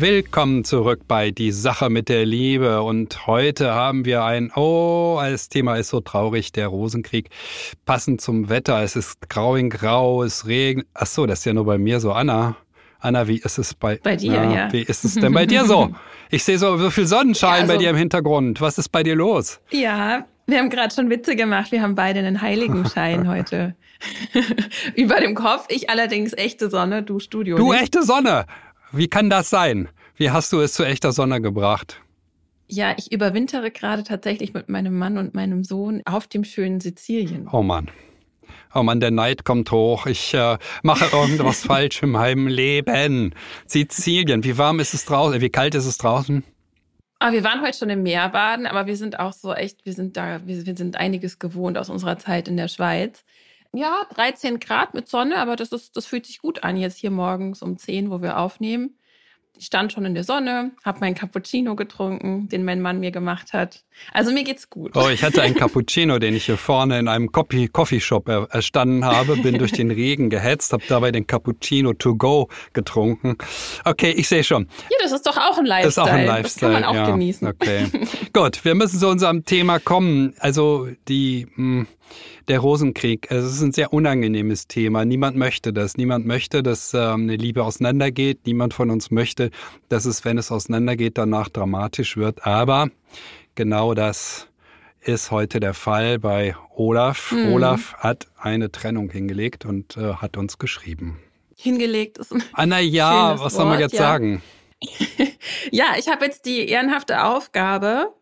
Willkommen zurück bei Die Sache mit der Liebe. Und heute haben wir ein, oh, das Thema ist so traurig, der Rosenkrieg. Passend zum Wetter. Es ist grau in grau, es regnet. Ach so, das ist ja nur bei mir so. Anna, Anna, wie ist es bei, bei dir? Ja, ja. Wie ist es denn bei dir so? Ich sehe so, so viel Sonnenschein ja, also, bei dir im Hintergrund. Was ist bei dir los? Ja, wir haben gerade schon Witze gemacht. Wir haben beide einen Heiligenschein heute über dem Kopf. Ich allerdings echte Sonne, du Studio. Du nicht. echte Sonne. Wie kann das sein? Wie hast du es zu echter Sonne gebracht? Ja, ich überwintere gerade tatsächlich mit meinem Mann und meinem Sohn auf dem schönen Sizilien. Oh Mann. Oh Mann, der Neid kommt hoch. Ich äh, mache irgendwas falsch in meinem Leben. Sizilien, wie warm ist es draußen? Wie kalt ist es draußen? Ah, wir waren heute schon im Meer baden, aber wir sind auch so echt, wir sind da, wir, wir sind einiges gewohnt aus unserer Zeit in der Schweiz. Ja, 13 Grad mit Sonne, aber das ist, das fühlt sich gut an jetzt hier morgens um 10, wo wir aufnehmen. Ich stand schon in der Sonne, habe meinen Cappuccino getrunken, den mein Mann mir gemacht hat. Also mir geht's gut. Oh, ich hatte einen Cappuccino, den ich hier vorne in einem Coffeeshop erstanden habe, bin durch den Regen gehetzt, habe dabei den Cappuccino to go getrunken. Okay, ich sehe schon. Ja, das ist doch auch ein Lifestyle. Das ist auch ein Lifestyle. Das kann man auch ja. genießen. Okay. gut, wir müssen zu unserem Thema kommen. Also die mh, hm, der Rosenkrieg. Es ist ein sehr unangenehmes Thema. Niemand möchte das. Niemand möchte, dass ähm, eine Liebe auseinandergeht. Niemand von uns möchte, dass es, wenn es auseinandergeht, danach dramatisch wird. Aber genau das ist heute der Fall bei Olaf. Mhm. Olaf hat eine Trennung hingelegt und äh, hat uns geschrieben. Hingelegt ist ein Anna, ja, was soll man jetzt ja. sagen? ja, ich habe jetzt die ehrenhafte Aufgabe,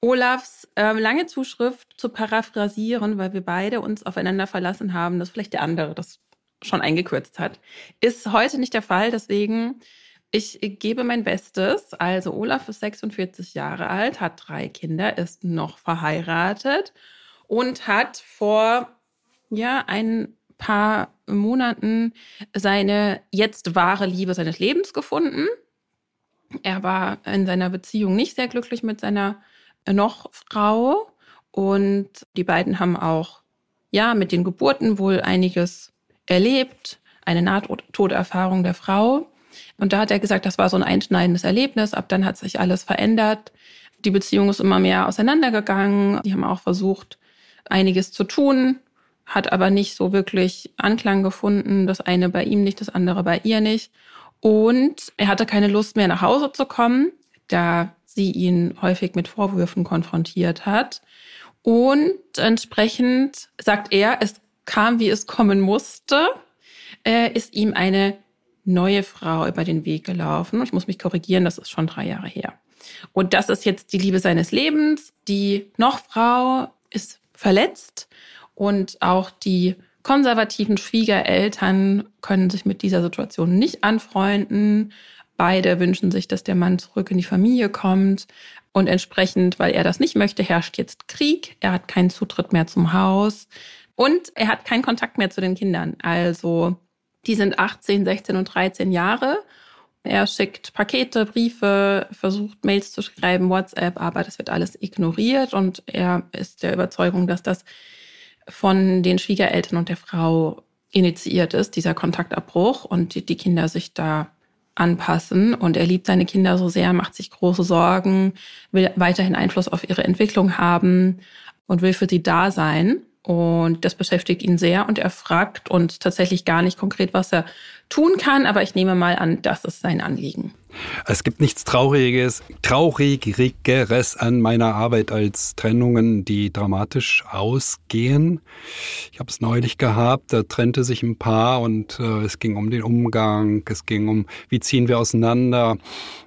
Olafs äh, lange Zuschrift zu paraphrasieren, weil wir beide uns aufeinander verlassen haben, dass vielleicht der andere das schon eingekürzt hat, ist heute nicht der Fall. Deswegen, ich gebe mein Bestes. Also Olaf ist 46 Jahre alt, hat drei Kinder, ist noch verheiratet und hat vor ja ein paar Monaten seine jetzt wahre Liebe seines Lebens gefunden. Er war in seiner Beziehung nicht sehr glücklich mit seiner noch Frau und die beiden haben auch ja mit den Geburten wohl einiges erlebt, eine Nahtoderfahrung der Frau. Und da hat er gesagt, das war so ein einschneidendes Erlebnis. Ab dann hat sich alles verändert. Die Beziehung ist immer mehr auseinandergegangen. Die haben auch versucht, einiges zu tun, hat aber nicht so wirklich Anklang gefunden. Das eine bei ihm nicht, das andere bei ihr nicht. Und er hatte keine Lust mehr nach Hause zu kommen. Da sie ihn häufig mit Vorwürfen konfrontiert hat. Und entsprechend sagt er, es kam, wie es kommen musste, äh, ist ihm eine neue Frau über den Weg gelaufen. Ich muss mich korrigieren, das ist schon drei Jahre her. Und das ist jetzt die Liebe seines Lebens. Die noch Frau ist verletzt und auch die konservativen Schwiegereltern können sich mit dieser Situation nicht anfreunden. Beide wünschen sich, dass der Mann zurück in die Familie kommt. Und entsprechend, weil er das nicht möchte, herrscht jetzt Krieg. Er hat keinen Zutritt mehr zum Haus. Und er hat keinen Kontakt mehr zu den Kindern. Also, die sind 18, 16 und 13 Jahre. Er schickt Pakete, Briefe, versucht Mails zu schreiben, WhatsApp, aber das wird alles ignoriert und er ist der Überzeugung, dass das von den Schwiegereltern und der Frau initiiert ist, dieser Kontaktabbruch und die, die Kinder sich da anpassen. Und er liebt seine Kinder so sehr, macht sich große Sorgen, will weiterhin Einfluss auf ihre Entwicklung haben und will für sie da sein. Und das beschäftigt ihn sehr und er fragt uns tatsächlich gar nicht konkret, was er tun kann, aber ich nehme mal an, das ist sein Anliegen. Es gibt nichts Trauriges, Traurigeres an meiner Arbeit als Trennungen, die dramatisch ausgehen. Ich habe es neulich gehabt, da trennte sich ein Paar und äh, es ging um den Umgang, es ging um, wie ziehen wir auseinander.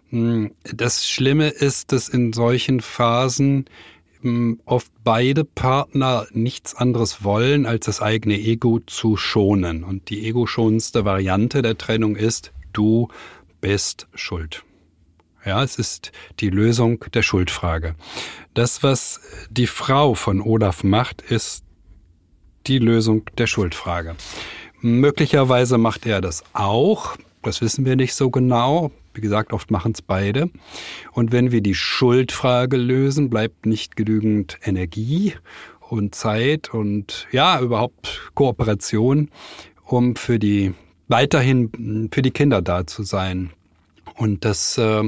Hm, das Schlimme ist, dass in solchen Phasen hm, oft beide Partner nichts anderes wollen, als das eigene Ego zu schonen. Und die ego-schonendste Variante der Trennung ist, du bist schuld. Ja, es ist die Lösung der Schuldfrage. Das, was die Frau von Olaf macht, ist die Lösung der Schuldfrage. Möglicherweise macht er das auch. Das wissen wir nicht so genau. Wie gesagt, oft machen es beide. Und wenn wir die Schuldfrage lösen, bleibt nicht genügend Energie und Zeit und ja, überhaupt Kooperation, um für die weiterhin für die Kinder da zu sein. Und das, äh,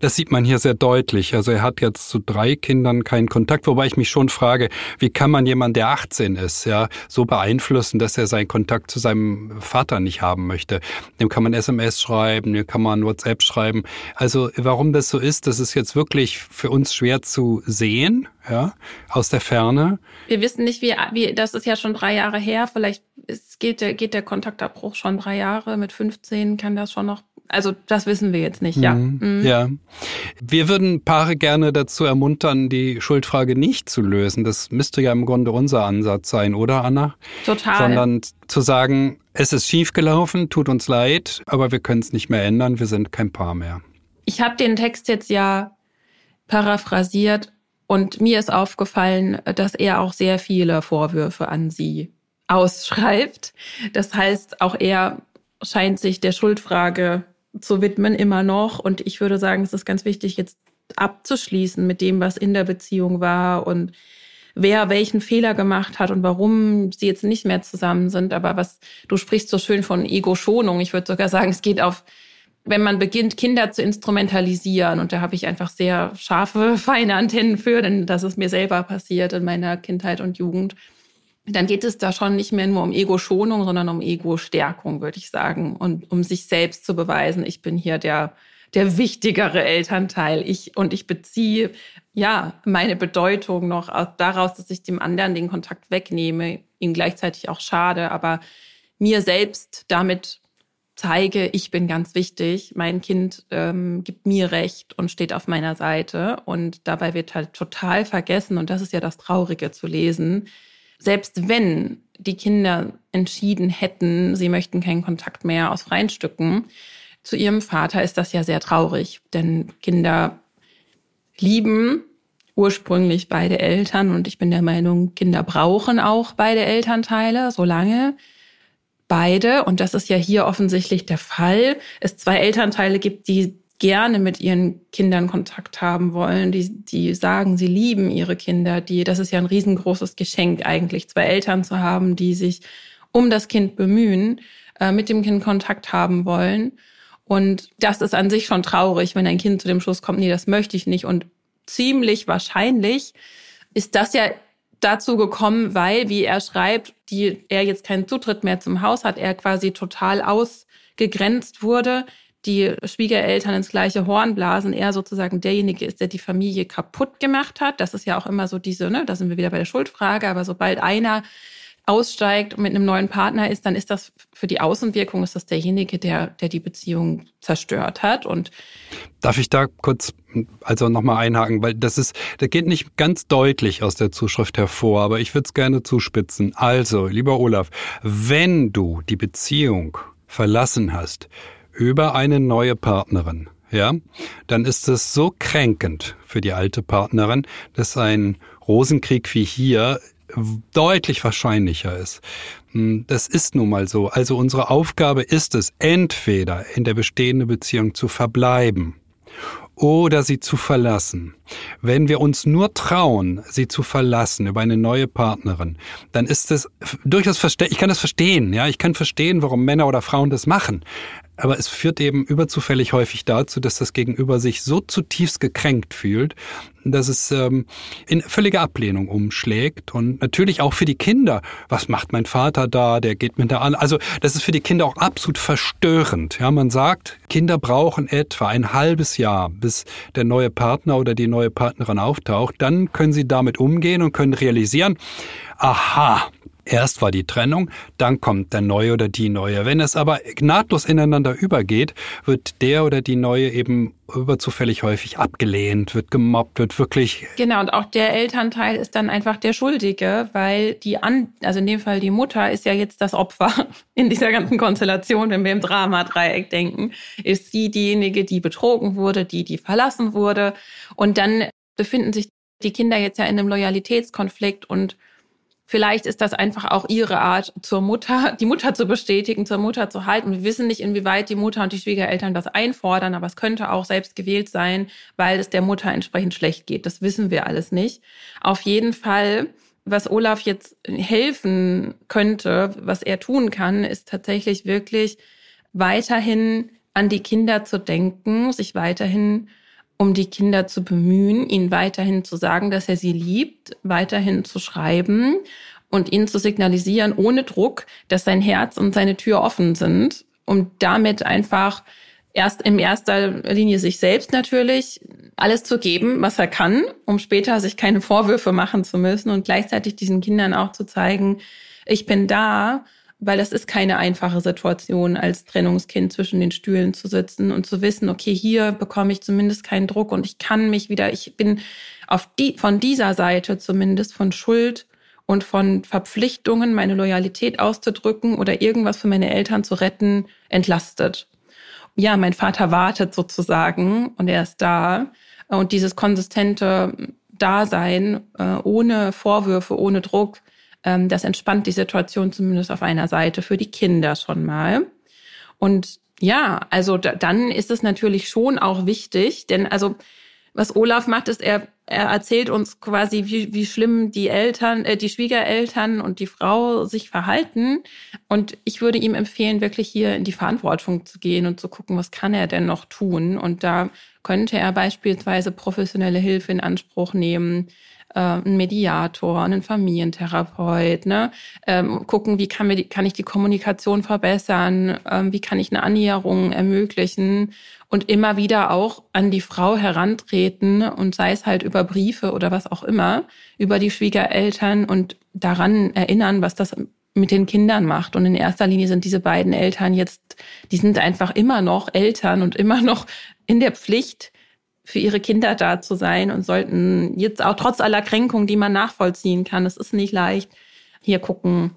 das sieht man hier sehr deutlich. Also er hat jetzt zu drei Kindern keinen Kontakt, wobei ich mich schon frage, wie kann man jemanden, der 18 ist, ja, so beeinflussen, dass er seinen Kontakt zu seinem Vater nicht haben möchte. Dem kann man SMS schreiben, dem kann man WhatsApp schreiben. Also warum das so ist, das ist jetzt wirklich für uns schwer zu sehen, ja, aus der Ferne. Wir wissen nicht, wie, wie das ist ja schon drei Jahre her. Vielleicht ist, geht, der, geht der Kontaktabbruch schon drei Jahre. Mit 15 kann das schon noch also das wissen wir jetzt nicht, ja. Mhm. Mhm. Ja. Wir würden Paare gerne dazu ermuntern, die Schuldfrage nicht zu lösen. Das müsste ja im Grunde unser Ansatz sein, oder Anna? Total. Sondern zu sagen, es ist schiefgelaufen, tut uns leid, aber wir können es nicht mehr ändern, wir sind kein Paar mehr. Ich habe den Text jetzt ja paraphrasiert und mir ist aufgefallen, dass er auch sehr viele Vorwürfe an sie ausschreibt. Das heißt, auch er scheint sich der Schuldfrage zu widmen, immer noch. Und ich würde sagen, es ist ganz wichtig, jetzt abzuschließen mit dem, was in der Beziehung war und wer welchen Fehler gemacht hat und warum sie jetzt nicht mehr zusammen sind. Aber was du sprichst so schön von Ego-Schonung. Ich würde sogar sagen, es geht auf, wenn man beginnt, Kinder zu instrumentalisieren. Und da habe ich einfach sehr scharfe, feine Antennen für, denn das ist mir selber passiert in meiner Kindheit und Jugend dann geht es da schon nicht mehr nur um Ego-Schonung, sondern um Ego-Stärkung, würde ich sagen. Und um sich selbst zu beweisen, ich bin hier der, der wichtigere Elternteil. Ich, und ich beziehe, ja, meine Bedeutung noch daraus, dass ich dem anderen den Kontakt wegnehme, ihm gleichzeitig auch schade, aber mir selbst damit zeige, ich bin ganz wichtig, mein Kind ähm, gibt mir Recht und steht auf meiner Seite. Und dabei wird halt total vergessen, und das ist ja das Traurige zu lesen, selbst wenn die Kinder entschieden hätten, sie möchten keinen Kontakt mehr aus freien Stücken zu ihrem Vater, ist das ja sehr traurig. Denn Kinder lieben ursprünglich beide Eltern und ich bin der Meinung, Kinder brauchen auch beide Elternteile, solange beide, und das ist ja hier offensichtlich der Fall, es zwei Elternteile gibt, die gerne mit ihren Kindern Kontakt haben wollen, die, die sagen, sie lieben ihre Kinder, die, das ist ja ein riesengroßes Geschenk eigentlich, zwei Eltern zu haben, die sich um das Kind bemühen, äh, mit dem Kind Kontakt haben wollen. Und das ist an sich schon traurig, wenn ein Kind zu dem Schluss kommt, nee, das möchte ich nicht. Und ziemlich wahrscheinlich ist das ja dazu gekommen, weil, wie er schreibt, die, er jetzt keinen Zutritt mehr zum Haus hat, er quasi total ausgegrenzt wurde die Schwiegereltern ins gleiche Horn blasen, er sozusagen derjenige ist, der die Familie kaputt gemacht hat. Das ist ja auch immer so diese, ne, da sind wir wieder bei der Schuldfrage, aber sobald einer aussteigt und mit einem neuen Partner ist, dann ist das für die Außenwirkung ist das derjenige, der, der die Beziehung zerstört hat. Und darf ich da kurz also nochmal einhaken, weil das ist, das geht nicht ganz deutlich aus der Zuschrift hervor, aber ich würde es gerne zuspitzen. Also, lieber Olaf, wenn du die Beziehung verlassen hast, über eine neue Partnerin, ja, dann ist es so kränkend für die alte Partnerin, dass ein Rosenkrieg wie hier deutlich wahrscheinlicher ist. Hm, das ist nun mal so. Also unsere Aufgabe ist es, entweder in der bestehenden Beziehung zu verbleiben oder sie zu verlassen. Wenn wir uns nur trauen, sie zu verlassen über eine neue Partnerin, dann ist es durchaus verständlich. Ich kann das verstehen, ja, ich kann verstehen, warum Männer oder Frauen das machen. Aber es führt eben überzufällig häufig dazu, dass das Gegenüber sich so zutiefst gekränkt fühlt, dass es ähm, in völlige Ablehnung umschlägt. Und natürlich auch für die Kinder. Was macht mein Vater da? Der geht mit der an. Also das ist für die Kinder auch absolut verstörend. Ja, man sagt, Kinder brauchen etwa ein halbes Jahr, bis der neue Partner oder die neue Partnerin auftaucht. Dann können sie damit umgehen und können realisieren, aha, Erst war die Trennung, dann kommt der Neue oder die Neue. Wenn es aber nahtlos ineinander übergeht, wird der oder die Neue eben überzufällig häufig abgelehnt, wird gemobbt, wird wirklich. Genau, und auch der Elternteil ist dann einfach der Schuldige, weil die an, also in dem Fall die Mutter ist ja jetzt das Opfer in dieser ganzen Konstellation, wenn wir im Drama-Dreieck denken, ist sie diejenige, die betrogen wurde, die, die verlassen wurde. Und dann befinden sich die Kinder jetzt ja in einem Loyalitätskonflikt und Vielleicht ist das einfach auch ihre Art, zur Mutter, die Mutter zu bestätigen, zur Mutter zu halten. Wir wissen nicht, inwieweit die Mutter und die Schwiegereltern das einfordern, aber es könnte auch selbst gewählt sein, weil es der Mutter entsprechend schlecht geht. Das wissen wir alles nicht. Auf jeden Fall, was Olaf jetzt helfen könnte, was er tun kann, ist tatsächlich wirklich weiterhin an die Kinder zu denken, sich weiterhin um die Kinder zu bemühen, ihnen weiterhin zu sagen, dass er sie liebt, weiterhin zu schreiben und ihnen zu signalisieren, ohne Druck, dass sein Herz und seine Tür offen sind, um damit einfach erst in erster Linie sich selbst natürlich alles zu geben, was er kann, um später sich keine Vorwürfe machen zu müssen und gleichzeitig diesen Kindern auch zu zeigen, ich bin da weil das ist keine einfache Situation, als Trennungskind zwischen den Stühlen zu sitzen und zu wissen, okay, hier bekomme ich zumindest keinen Druck und ich kann mich wieder, ich bin auf die, von dieser Seite zumindest von Schuld und von Verpflichtungen, meine Loyalität auszudrücken oder irgendwas für meine Eltern zu retten, entlastet. Ja, mein Vater wartet sozusagen und er ist da. Und dieses konsistente Dasein, äh, ohne Vorwürfe, ohne Druck, das entspannt die Situation zumindest auf einer Seite für die Kinder schon mal. Und ja, also da, dann ist es natürlich schon auch wichtig, denn also was Olaf macht, ist, er, er erzählt uns quasi, wie, wie schlimm die Eltern, äh, die Schwiegereltern und die Frau sich verhalten. Und ich würde ihm empfehlen, wirklich hier in die Verantwortung zu gehen und zu gucken, was kann er denn noch tun. Und da könnte er beispielsweise professionelle Hilfe in Anspruch nehmen, äh, einen Mediator, einen Familientherapeut, ne? Ähm, gucken, wie kann, mir die, kann ich die Kommunikation verbessern, ähm, wie kann ich eine Annäherung ermöglichen und immer wieder auch an die Frau herantreten und sei es halt über Briefe oder was auch immer, über die Schwiegereltern und daran erinnern, was das mit den Kindern macht. Und in erster Linie sind diese beiden Eltern jetzt, die sind einfach immer noch Eltern und immer noch in der Pflicht, für ihre Kinder da zu sein und sollten jetzt auch trotz aller Kränkungen, die man nachvollziehen kann, es ist nicht leicht, hier gucken,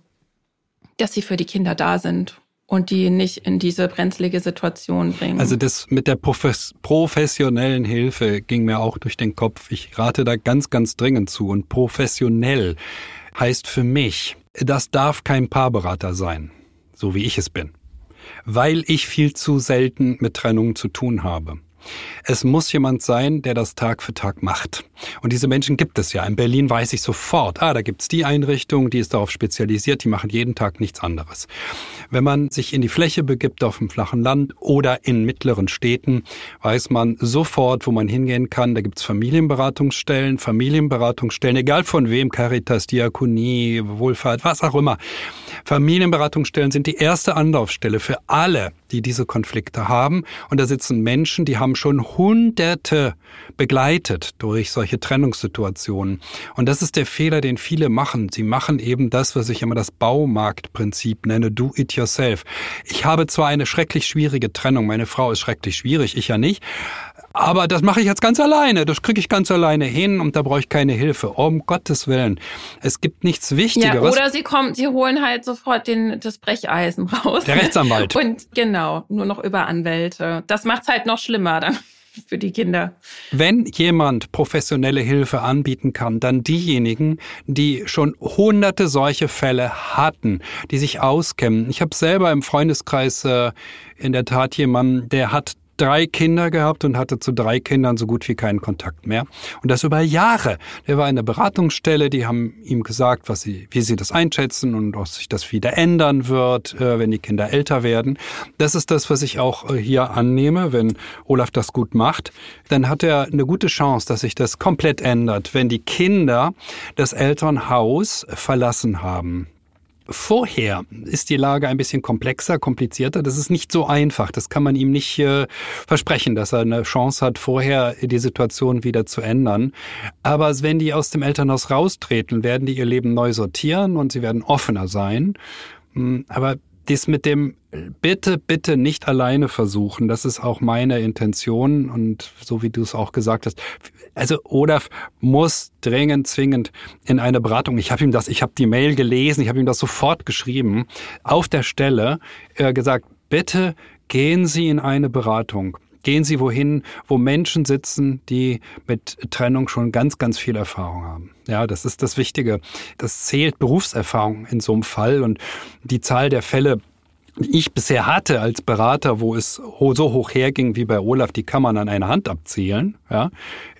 dass sie für die Kinder da sind und die nicht in diese brenzlige Situation bringen. Also das mit der Profes professionellen Hilfe ging mir auch durch den Kopf. Ich rate da ganz, ganz dringend zu. Und professionell heißt für mich, das darf kein Paarberater sein, so wie ich es bin, weil ich viel zu selten mit Trennungen zu tun habe. Es muss jemand sein, der das Tag für Tag macht. Und diese Menschen gibt es ja. In Berlin weiß ich sofort, ah, da gibt's die Einrichtung, die ist darauf spezialisiert, die machen jeden Tag nichts anderes. Wenn man sich in die Fläche begibt auf dem flachen Land oder in mittleren Städten, weiß man sofort, wo man hingehen kann. Da gibt's Familienberatungsstellen, Familienberatungsstellen, egal von wem, Caritas, Diakonie, Wohlfahrt, was auch immer. Familienberatungsstellen sind die erste Anlaufstelle für alle, die diese Konflikte haben. Und da sitzen Menschen, die haben schon Hunderte begleitet durch solche Trennungssituationen. Und das ist der Fehler, den viele machen. Sie machen eben das, was ich immer das Baumarktprinzip nenne, do it yourself. Ich habe zwar eine schrecklich schwierige Trennung, meine Frau ist schrecklich schwierig, ich ja nicht. Aber das mache ich jetzt ganz alleine. Das kriege ich ganz alleine hin und da brauche ich keine Hilfe. Um Gottes Willen. Es gibt nichts Wichtigeres. Ja, oder sie kommen, sie holen halt sofort den, das Brecheisen raus. Der Rechtsanwalt. Und genau, nur noch über Anwälte. Das macht's halt noch schlimmer dann für die Kinder. Wenn jemand professionelle Hilfe anbieten kann, dann diejenigen, die schon hunderte solche Fälle hatten, die sich auskennen. Ich habe selber im Freundeskreis äh, in der Tat jemanden, der hat drei Kinder gehabt und hatte zu drei Kindern so gut wie keinen Kontakt mehr. Und das über Jahre. Der war in der Beratungsstelle, die haben ihm gesagt, was sie, wie sie das einschätzen und ob sich das wieder ändern wird, äh, wenn die Kinder älter werden. Das ist das, was ich auch äh, hier annehme. Wenn Olaf das gut macht, dann hat er eine gute Chance, dass sich das komplett ändert, wenn die Kinder das Elternhaus verlassen haben. Vorher ist die Lage ein bisschen komplexer, komplizierter. Das ist nicht so einfach. Das kann man ihm nicht äh, versprechen, dass er eine Chance hat, vorher die Situation wieder zu ändern. Aber wenn die aus dem Elternhaus raustreten, werden die ihr Leben neu sortieren und sie werden offener sein. Hm, aber dies mit dem bitte, bitte nicht alleine versuchen, das ist auch meine Intention und so wie du es auch gesagt hast. Also Olaf muss dringend, zwingend in eine Beratung. Ich habe ihm das, ich habe die Mail gelesen, ich habe ihm das sofort geschrieben, auf der Stelle äh, gesagt, bitte gehen Sie in eine Beratung. Gehen Sie wohin, wo Menschen sitzen, die mit Trennung schon ganz, ganz viel Erfahrung haben. Ja, das ist das Wichtige. Das zählt Berufserfahrung in so einem Fall und die Zahl der Fälle ich bisher hatte als Berater, wo es so hoch herging wie bei Olaf, die kann man an einer Hand abzählen. Ja,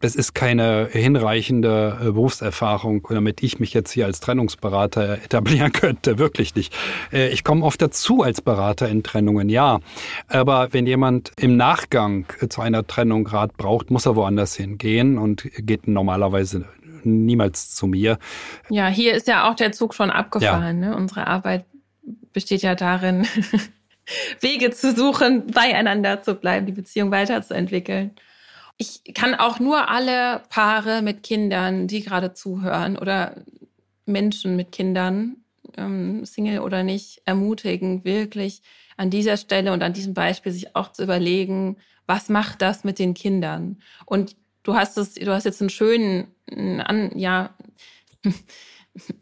das ist keine hinreichende äh, Berufserfahrung, damit ich mich jetzt hier als Trennungsberater etablieren könnte. Wirklich nicht. Äh, ich komme oft dazu als Berater in Trennungen, ja. Aber wenn jemand im Nachgang zu einer Trennung Rat braucht, muss er woanders hingehen und geht normalerweise niemals zu mir. Ja, hier ist ja auch der Zug schon abgefahren. Ja. Ne? Unsere Arbeit besteht ja darin, Wege zu suchen, beieinander zu bleiben, die Beziehung weiterzuentwickeln. Ich kann auch nur alle Paare mit Kindern, die gerade zuhören oder Menschen mit Kindern, ähm, Single oder nicht, ermutigen, wirklich an dieser Stelle und an diesem Beispiel sich auch zu überlegen, was macht das mit den Kindern? Und du hast es, du hast jetzt einen schönen, ja,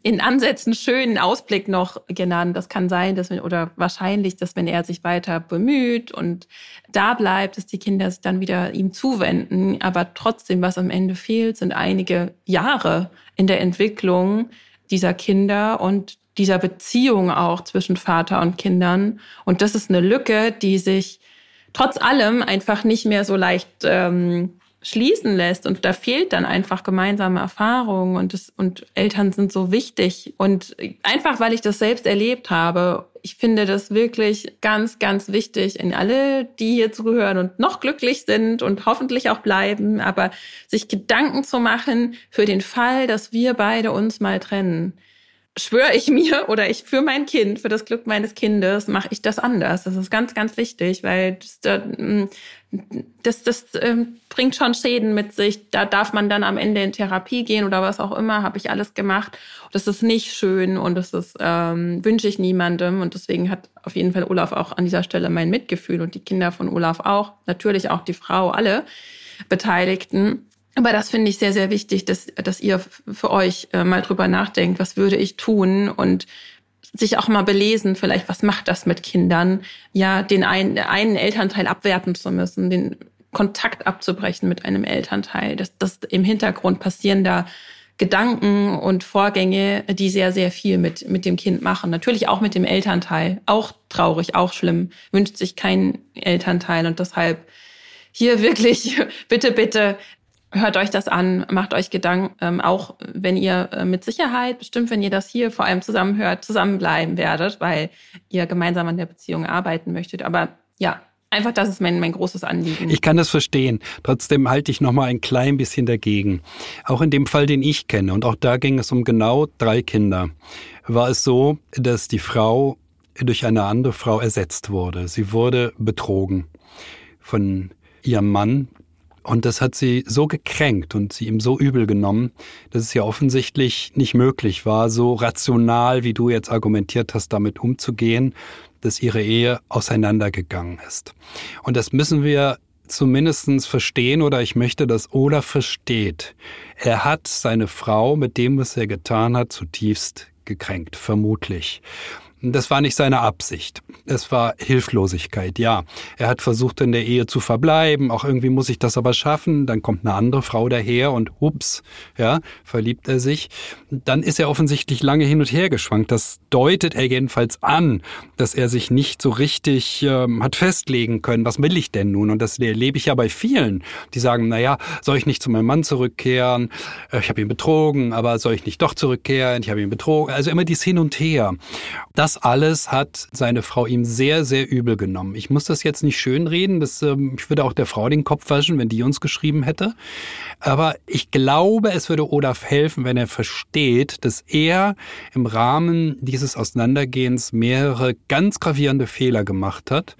in Ansätzen schönen Ausblick noch genannt. Das kann sein, dass wenn, oder wahrscheinlich, dass wenn er sich weiter bemüht und da bleibt, dass die Kinder sich dann wieder ihm zuwenden. Aber trotzdem, was am Ende fehlt, sind einige Jahre in der Entwicklung dieser Kinder und dieser Beziehung auch zwischen Vater und Kindern. Und das ist eine Lücke, die sich trotz allem einfach nicht mehr so leicht ähm, schließen lässt. Und da fehlt dann einfach gemeinsame Erfahrung und, das, und Eltern sind so wichtig. Und einfach, weil ich das selbst erlebt habe, ich finde das wirklich ganz, ganz wichtig in alle, die hier zuhören und noch glücklich sind und hoffentlich auch bleiben, aber sich Gedanken zu machen für den Fall, dass wir beide uns mal trennen schwöre ich mir oder ich für mein Kind, für das Glück meines Kindes, mache ich das anders. Das ist ganz, ganz wichtig, weil das, mm, das, das ähm, bringt schon Schäden mit sich. Da darf man dann am Ende in Therapie gehen oder was auch immer, habe ich alles gemacht. Das ist nicht schön und das ist, ähm, wünsche ich niemandem. Und deswegen hat auf jeden Fall Olaf auch an dieser Stelle mein Mitgefühl und die Kinder von Olaf auch, natürlich auch die Frau, alle Beteiligten. Aber das finde ich sehr, sehr wichtig, dass, dass ihr für euch äh, mal drüber nachdenkt, was würde ich tun und sich auch mal belesen, vielleicht, was macht das mit Kindern, ja, den einen, einen Elternteil abwerten zu müssen, den Kontakt abzubrechen mit einem Elternteil. Das, das im Hintergrund passieren da Gedanken und Vorgänge, die sehr, sehr viel mit, mit dem Kind machen. Natürlich auch mit dem Elternteil. Auch traurig, auch schlimm. Wünscht sich kein Elternteil und deshalb hier wirklich bitte, bitte hört euch das an, macht euch Gedanken, ähm, auch wenn ihr äh, mit Sicherheit, bestimmt wenn ihr das hier vor allem zusammenhört, zusammenbleiben werdet, weil ihr gemeinsam an der Beziehung arbeiten möchtet. Aber ja, einfach das ist mein, mein großes Anliegen. Ich kann das verstehen. Trotzdem halte ich noch mal ein klein bisschen dagegen. Auch in dem Fall, den ich kenne, und auch da ging es um genau drei Kinder, war es so, dass die Frau durch eine andere Frau ersetzt wurde. Sie wurde betrogen von ihrem Mann, und das hat sie so gekränkt und sie ihm so übel genommen, dass es ja offensichtlich nicht möglich war, so rational, wie du jetzt argumentiert hast, damit umzugehen, dass ihre Ehe auseinandergegangen ist. Und das müssen wir zumindestens verstehen oder ich möchte, dass Olaf versteht. Er hat seine Frau mit dem, was er getan hat, zutiefst gekränkt, vermutlich. Das war nicht seine Absicht. Es war Hilflosigkeit, ja. Er hat versucht, in der Ehe zu verbleiben. Auch irgendwie muss ich das aber schaffen. Dann kommt eine andere Frau daher und ups, ja, verliebt er sich. Dann ist er offensichtlich lange hin und her geschwankt. Das deutet er jedenfalls an, dass er sich nicht so richtig ähm, hat festlegen können. Was will ich denn nun? Und das erlebe ich ja bei vielen, die sagen, na ja, soll ich nicht zu meinem Mann zurückkehren? Äh, ich habe ihn betrogen, aber soll ich nicht doch zurückkehren? Ich habe ihn betrogen. Also immer dies Hin und Her. Das das alles hat seine Frau ihm sehr, sehr übel genommen. Ich muss das jetzt nicht schönreden, das, ähm, ich würde auch der Frau den Kopf waschen, wenn die uns geschrieben hätte. Aber ich glaube, es würde Olaf helfen, wenn er versteht, dass er im Rahmen dieses Auseinandergehens mehrere ganz gravierende Fehler gemacht hat.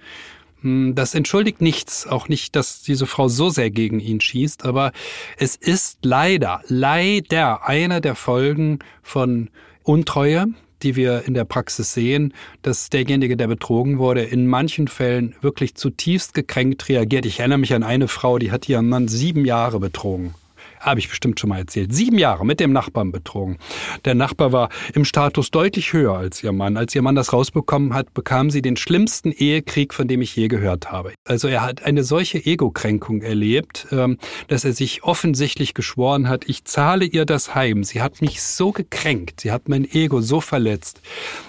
Hm, das entschuldigt nichts, auch nicht, dass diese Frau so sehr gegen ihn schießt, aber es ist leider, leider einer der Folgen von Untreue, die wir in der Praxis sehen, dass derjenige, der betrogen wurde, in manchen Fällen wirklich zutiefst gekränkt reagiert. Ich erinnere mich an eine Frau, die hat ihren Mann sieben Jahre betrogen. Habe ich bestimmt schon mal erzählt, sieben Jahre mit dem Nachbarn betrogen. Der Nachbar war im Status deutlich höher als ihr Mann. Als ihr Mann das rausbekommen hat, bekam sie den schlimmsten Ehekrieg, von dem ich je gehört habe. Also er hat eine solche Ego-Kränkung erlebt, ähm, dass er sich offensichtlich geschworen hat, ich zahle ihr das heim. Sie hat mich so gekränkt, sie hat mein Ego so verletzt.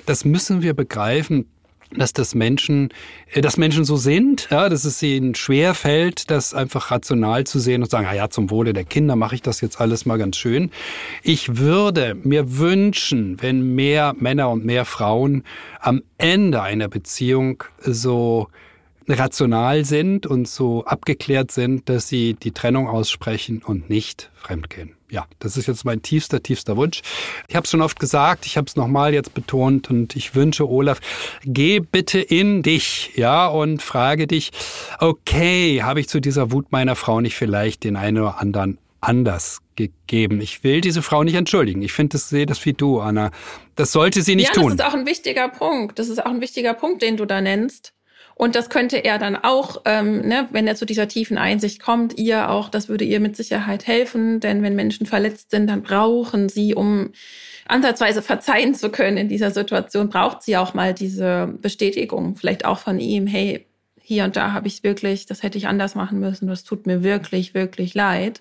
Das müssen wir begreifen dass das Menschen, äh, dass Menschen so sind, ja, dass es ihnen schwer fällt, das einfach rational zu sehen und sagen, ah ja, zum Wohle der Kinder mache ich das jetzt alles mal ganz schön. Ich würde mir wünschen, wenn mehr Männer und mehr Frauen am Ende einer Beziehung so rational sind und so abgeklärt sind, dass sie die Trennung aussprechen und nicht fremdgehen. Ja, das ist jetzt mein tiefster, tiefster Wunsch. Ich habe es schon oft gesagt, ich habe es nochmal jetzt betont und ich wünsche Olaf, geh bitte in dich, ja, und frage dich, okay, habe ich zu dieser Wut meiner Frau nicht vielleicht den einen oder anderen anders gegeben. Ich will diese Frau nicht entschuldigen. Ich finde, das sehe das wie du, Anna. Das sollte sie nicht ja, tun. Das ist auch ein wichtiger Punkt. Das ist auch ein wichtiger Punkt, den du da nennst. Und das könnte er dann auch, ähm, ne, wenn er zu dieser tiefen Einsicht kommt, ihr auch, das würde ihr mit Sicherheit helfen. Denn wenn Menschen verletzt sind, dann brauchen sie, um ansatzweise verzeihen zu können in dieser Situation, braucht sie auch mal diese Bestätigung, vielleicht auch von ihm, hey, hier und da habe ich wirklich, das hätte ich anders machen müssen, das tut mir wirklich, wirklich leid.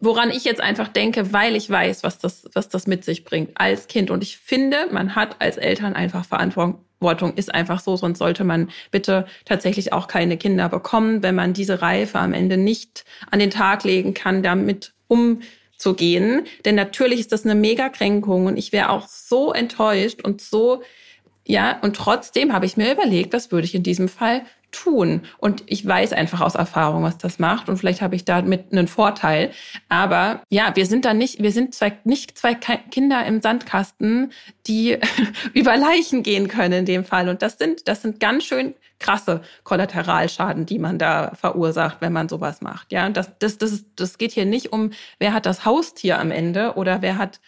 Woran ich jetzt einfach denke, weil ich weiß, was das, was das mit sich bringt als Kind. Und ich finde, man hat als Eltern einfach Verantwortung, ist einfach so, sonst sollte man bitte tatsächlich auch keine Kinder bekommen, wenn man diese Reife am Ende nicht an den Tag legen kann, damit umzugehen. Denn natürlich ist das eine Megakränkung und ich wäre auch so enttäuscht und so, ja, und trotzdem habe ich mir überlegt, was würde ich in diesem Fall tun. Und ich weiß einfach aus Erfahrung, was das macht. Und vielleicht habe ich damit einen Vorteil. Aber ja, wir sind da nicht, wir sind zwei, nicht zwei Kinder im Sandkasten, die über Leichen gehen können in dem Fall. Und das sind, das sind ganz schön krasse Kollateralschaden, die man da verursacht, wenn man sowas macht. Ja, das, das, das, das geht hier nicht um, wer hat das Haustier am Ende oder wer hat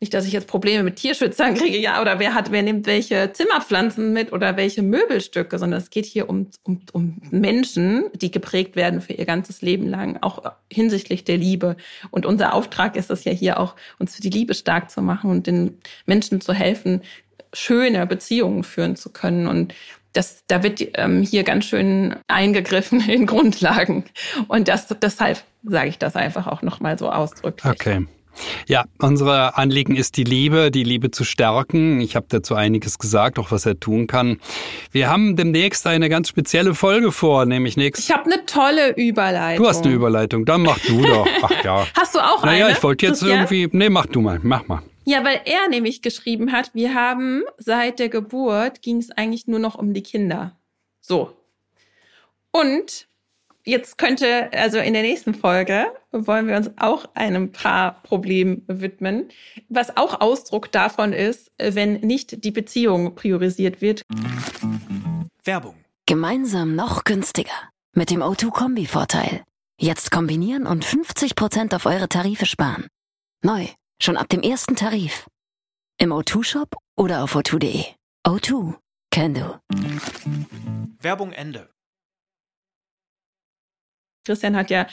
nicht, dass ich jetzt Probleme mit Tierschützern kriege, ja, oder wer hat, wer nimmt welche Zimmerpflanzen mit oder welche Möbelstücke, sondern es geht hier um, um, um Menschen, die geprägt werden für ihr ganzes Leben lang, auch hinsichtlich der Liebe. Und unser Auftrag ist es ja hier auch, uns für die Liebe stark zu machen und den Menschen zu helfen, schöne Beziehungen führen zu können. Und das, da wird ähm, hier ganz schön eingegriffen in Grundlagen. Und das, deshalb sage ich das einfach auch nochmal so ausdrücklich. Okay. Ja, unsere Anliegen ist die Liebe, die Liebe zu stärken. Ich habe dazu einiges gesagt, auch was er tun kann. Wir haben demnächst eine ganz spezielle Folge vor, nämlich nächstes. Ich habe eine tolle Überleitung. Du hast eine Überleitung, dann mach du doch. Ach ja. Hast du auch naja, eine? Naja, ich wollte jetzt irgendwie. Nee, mach du mal, mach mal. Ja, weil er nämlich geschrieben hat, wir haben seit der Geburt ging es eigentlich nur noch um die Kinder. So. Und jetzt könnte, also in der nächsten Folge wollen wir uns auch einem Paarproblem widmen, was auch Ausdruck davon ist, wenn nicht die Beziehung priorisiert wird. Werbung. Gemeinsam noch günstiger. Mit dem O2-Kombi-Vorteil. Jetzt kombinieren und 50% auf eure Tarife sparen. Neu, schon ab dem ersten Tarif. Im O2-Shop oder auf o2.de. O2, can do. Werbung Ende. Christian hat ja,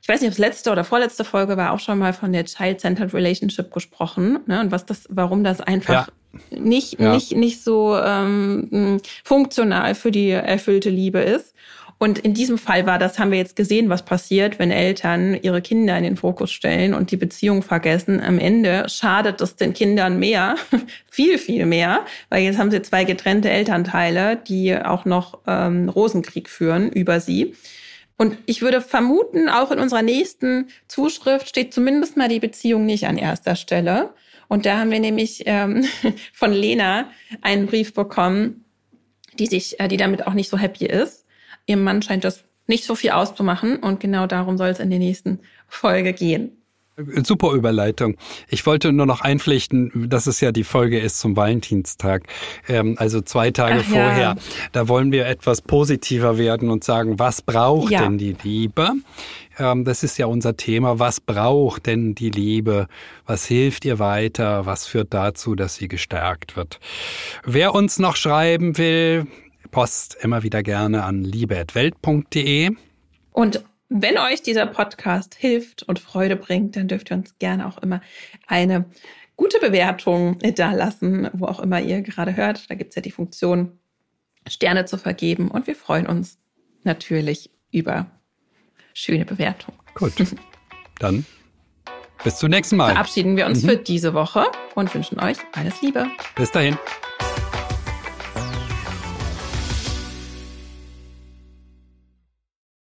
ich weiß nicht, ob es letzte oder vorletzte Folge war, auch schon mal von der Child-Centered Relationship gesprochen ne? und was das, warum das einfach ja. nicht ja. nicht nicht so ähm, funktional für die erfüllte Liebe ist. Und in diesem Fall war das, haben wir jetzt gesehen, was passiert, wenn Eltern ihre Kinder in den Fokus stellen und die Beziehung vergessen. Am Ende schadet es den Kindern mehr, viel, viel mehr, weil jetzt haben sie zwei getrennte Elternteile, die auch noch ähm, Rosenkrieg führen über sie. Und ich würde vermuten, auch in unserer nächsten Zuschrift steht zumindest mal die Beziehung nicht an erster Stelle. Und da haben wir nämlich ähm, von Lena einen Brief bekommen, die sich, äh, die damit auch nicht so happy ist. Ihrem Mann scheint das nicht so viel auszumachen und genau darum soll es in der nächsten Folge gehen. Super Überleitung. Ich wollte nur noch einpflichten, dass es ja die Folge ist zum Valentinstag, ähm, also zwei Tage Ach, vorher. Ja. Da wollen wir etwas positiver werden und sagen, was braucht ja. denn die Liebe? Ähm, das ist ja unser Thema. Was braucht denn die Liebe? Was hilft ihr weiter? Was führt dazu, dass sie gestärkt wird? Wer uns noch schreiben will, Post immer wieder gerne an liebe.welt.de. Und wenn euch dieser Podcast hilft und Freude bringt, dann dürft ihr uns gerne auch immer eine gute Bewertung da lassen, wo auch immer ihr gerade hört. Da gibt es ja die Funktion, Sterne zu vergeben. Und wir freuen uns natürlich über schöne Bewertungen. Gut. Dann bis zum nächsten Mal. Verabschieden wir uns mhm. für diese Woche und wünschen euch alles Liebe. Bis dahin.